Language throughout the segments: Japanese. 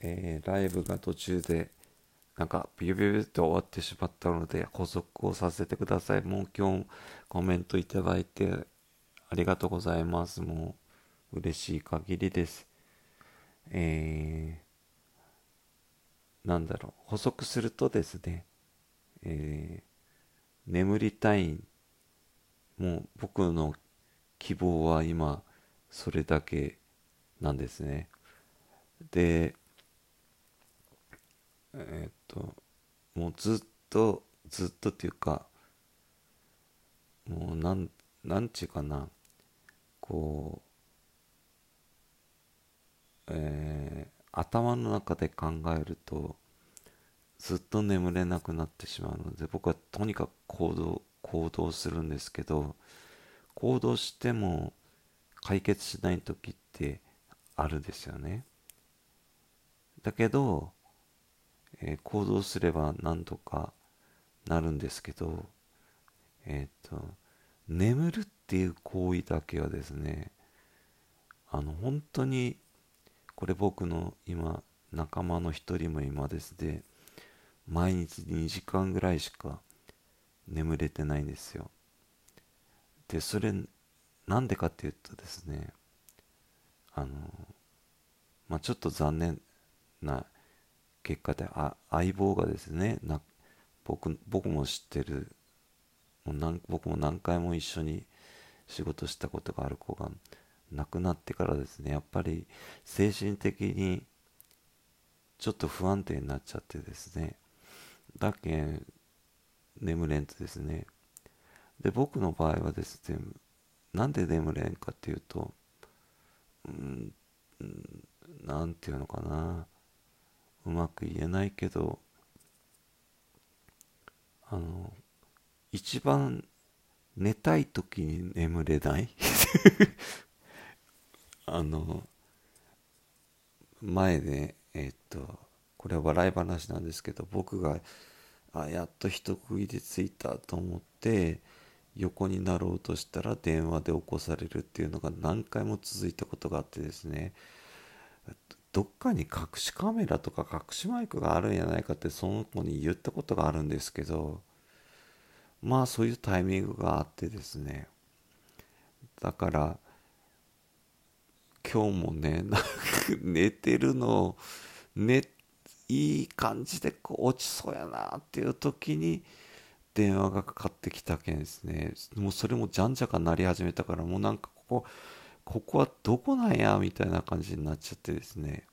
えー、ライブが途中でなんかビュビュビュって終わってしまったので補足をさせてください。もう今日コメントいただいてありがとうございます。もう嬉しい限りです。えー、なんだろう、補足するとですね、えー、眠りたい、もう僕の希望は今、それだけなんですね。で、え、っと、もうずっと、ずっとっていうか、もうなん、なんちゅうかな、こう、えー、頭の中で考えると、ずっと眠れなくなってしまうので、僕はとにかく行動、行動するんですけど、行動しても解決しない時ってあるですよね。だけど、えー、行動すればなんとかなるんですけど、えっ、ー、と、眠るっていう行為だけはですね、あの、本当に、これ僕の今、仲間の一人も今ですね、毎日2時間ぐらいしか眠れてないんですよ。で、それ、なんでかっていうとですね、あの、まあ、ちょっと残念な結果で、あ相棒がですね、な僕僕も知ってる。もう何僕も何回も一緒に仕事したことがある子が亡くなってからですねやっぱり精神的にちょっと不安定になっちゃってですね。だけん眠れんとですね。で僕の場合はですねなんで眠れんかっていうとうんなんていうのかな。うまく言えないけどあの一番寝たい時に眠れない？あの前でえっとこれは笑い話なんですけど僕があやっと一区切りついたと思って横になろうとしたら電話で起こされるっていうのが何回も続いたことがあってですね。どっかに隠しカメラとか隠しマイクがあるんじゃないかってその子に言ったことがあるんですけどまあそういうタイミングがあってですね。だから今日もねなんか寝てるの寝いい感じでこう落ちそうやなっていう時に電話がかかってきたけんですね。もうそれもじゃんじゃかなり始めたからもうなんかここここはどこなんやみたいな感じになっちゃってですね。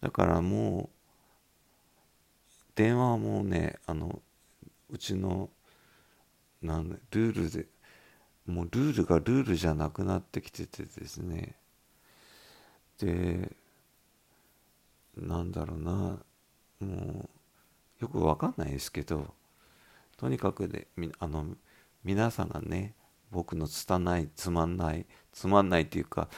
だからもう電話はもうねあのうちのなんルールでもうルールがルールじゃなくなってきててですね。でなんだろうなもうよくわかんないですけどとにかくであの皆さんがね僕の拙いつまんないつまんないっていうか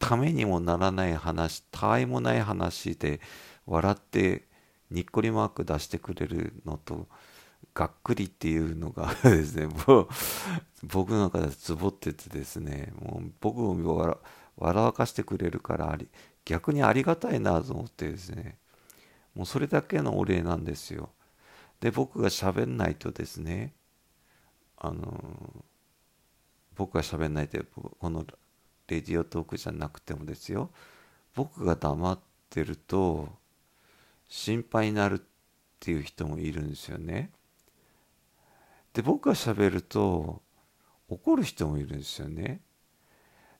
ためにもならない話たわいもない話で笑ってにっこりマーク出してくれるのとがっくりっていうのがですねもう僕の中でつぼっててですねもう僕を笑わかしてくれるからあり逆にありがたいなと思ってですねもうそれだけのお礼なんですよ。で僕が喋んないとですねあの僕が喋んないとこのレディオトークじゃなくてもですよ。僕が黙ってると心配になるっていう人もいるんですよね。で僕が喋ると怒る人もいるんですよね。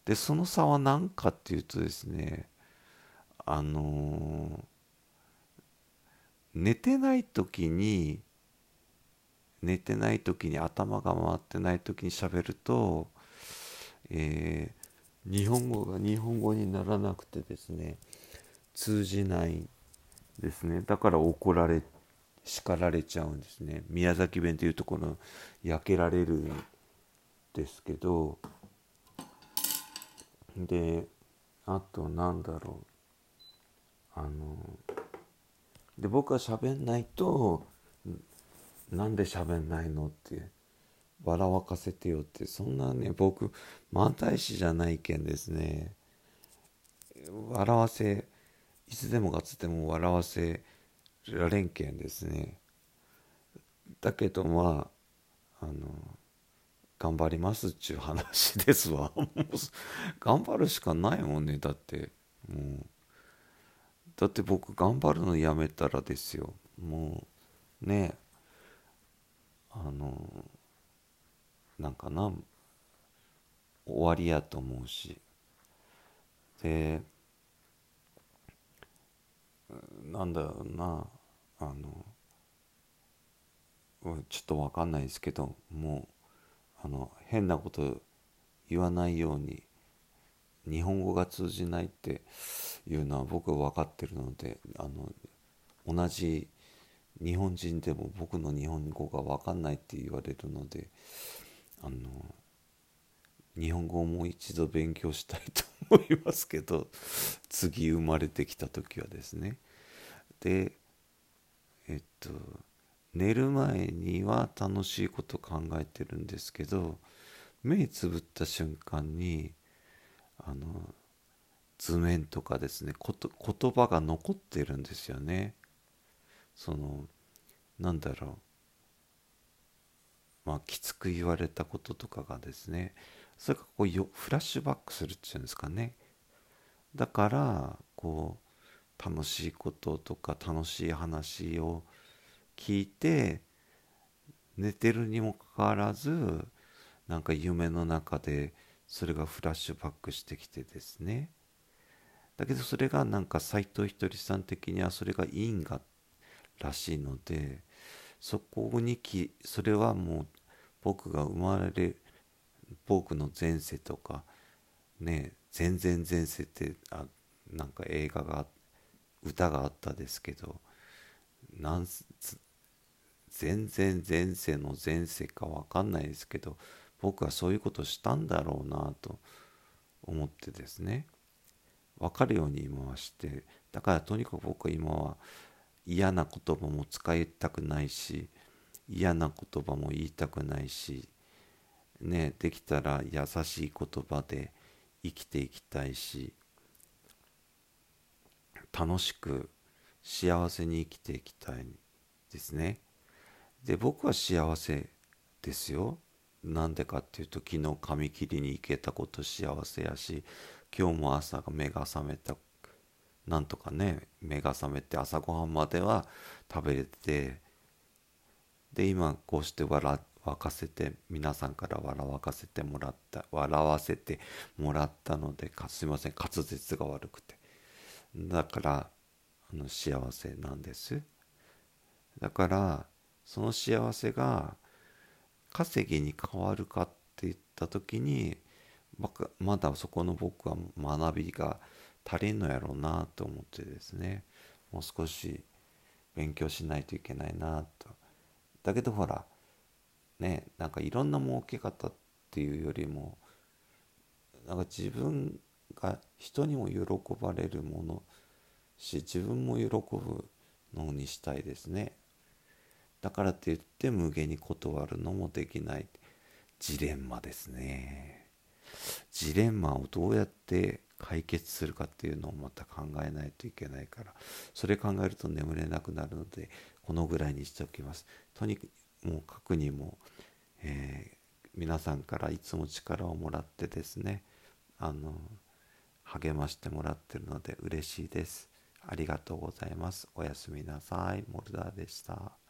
でその差は何かっていうとですねあのー、寝てない時に寝てない時に頭が回ってない時に喋ると、えー、日本語が日本語にならなくてですね通じないですね。だから怒られ叱られちゃうんですね。宮崎弁というところ焼けられるんですけどであとなんだろう。あので僕は喋んないとなんで喋んないのって笑わかせてよってそんなね僕漫才師じゃないけんですね。笑わせいつでもかつても笑わせられんけんですね。だけどまああの頑張りますっちゅう話ですわ。頑張るしかないもんねだって。もうだって僕頑張るのやめたらですよ。もうねえあのなんかな終わりやと思うし。でなんだろうなあのちょっと分かんないですけどもうあの変なこと言わないように日本語が通じないっていうのは僕は分かってるのであの同じ日本人でも僕の日本語が分かんないって言われるのであの日本語をもう一度勉強したいと思いますけど次生まれてきた時はですね。でえっと寝る前には楽しいこと考えてるんですけど目つぶった瞬間にあの図面とかですね言葉が残ってるんですよね。そのなんだろう。まあきつく言われたこととかがですね。それがこうフラッシュバックするっていうんですかね。だからこう楽しいこととか楽しい話を聞いて寝てるにもかかわらずなんか夢の中でそれがフラッシュバックしてきてですね。だけどそれがなんか斎藤ひとりさん的にはそれが因果らしいのでそこにきそれはもう僕が生まれる僕の前世とかね全然前世ってあなんか映画が歌があったですけどなん全然前世の前世か分かんないですけど僕はそういうことしたんだろうなと思ってですね。分かるように今はしてだからとにかく僕は今は嫌な言葉も使いたくないし嫌な言葉も言いたくないしねできたら優しい言葉で生きていきたいし楽しく幸せに生きていきたいですね。で僕は幸せですよ。なんでかっていうと昨日髪切りに行けたこと幸せやし今日も朝が目が覚めたなんとかね目が覚めて朝ごはんまでは食べれてで今こうして笑わかせて皆さんから笑わかせてもらった笑わせてもらったのでかすいません滑舌が悪くて。だからあの幸せなんです。だからその幸せが稼ぎに変わるかって言った時にまだそこの僕は学びが足りんのやろうなと思ってですね。もう少し勉強しないといけないなと。だけどほらねなんかいろんな儲け方っていうよりもなんか自分が人にも喜ばれるものし自分も喜ぶのにしたいですね。だからって言って無限に断るのもできない。ジレンマですね。ジレンマをどうやって解決するかっていうのをまた考えないといけないからそれ考えると眠れなくなるのでこのぐらいにしておきます。とにかくもう書くにも、えー、皆さんからいつも力をもらってですねあの励ましてもらってるので嬉しいです。ありがとうございます。おやすみなさい。モルダーでした。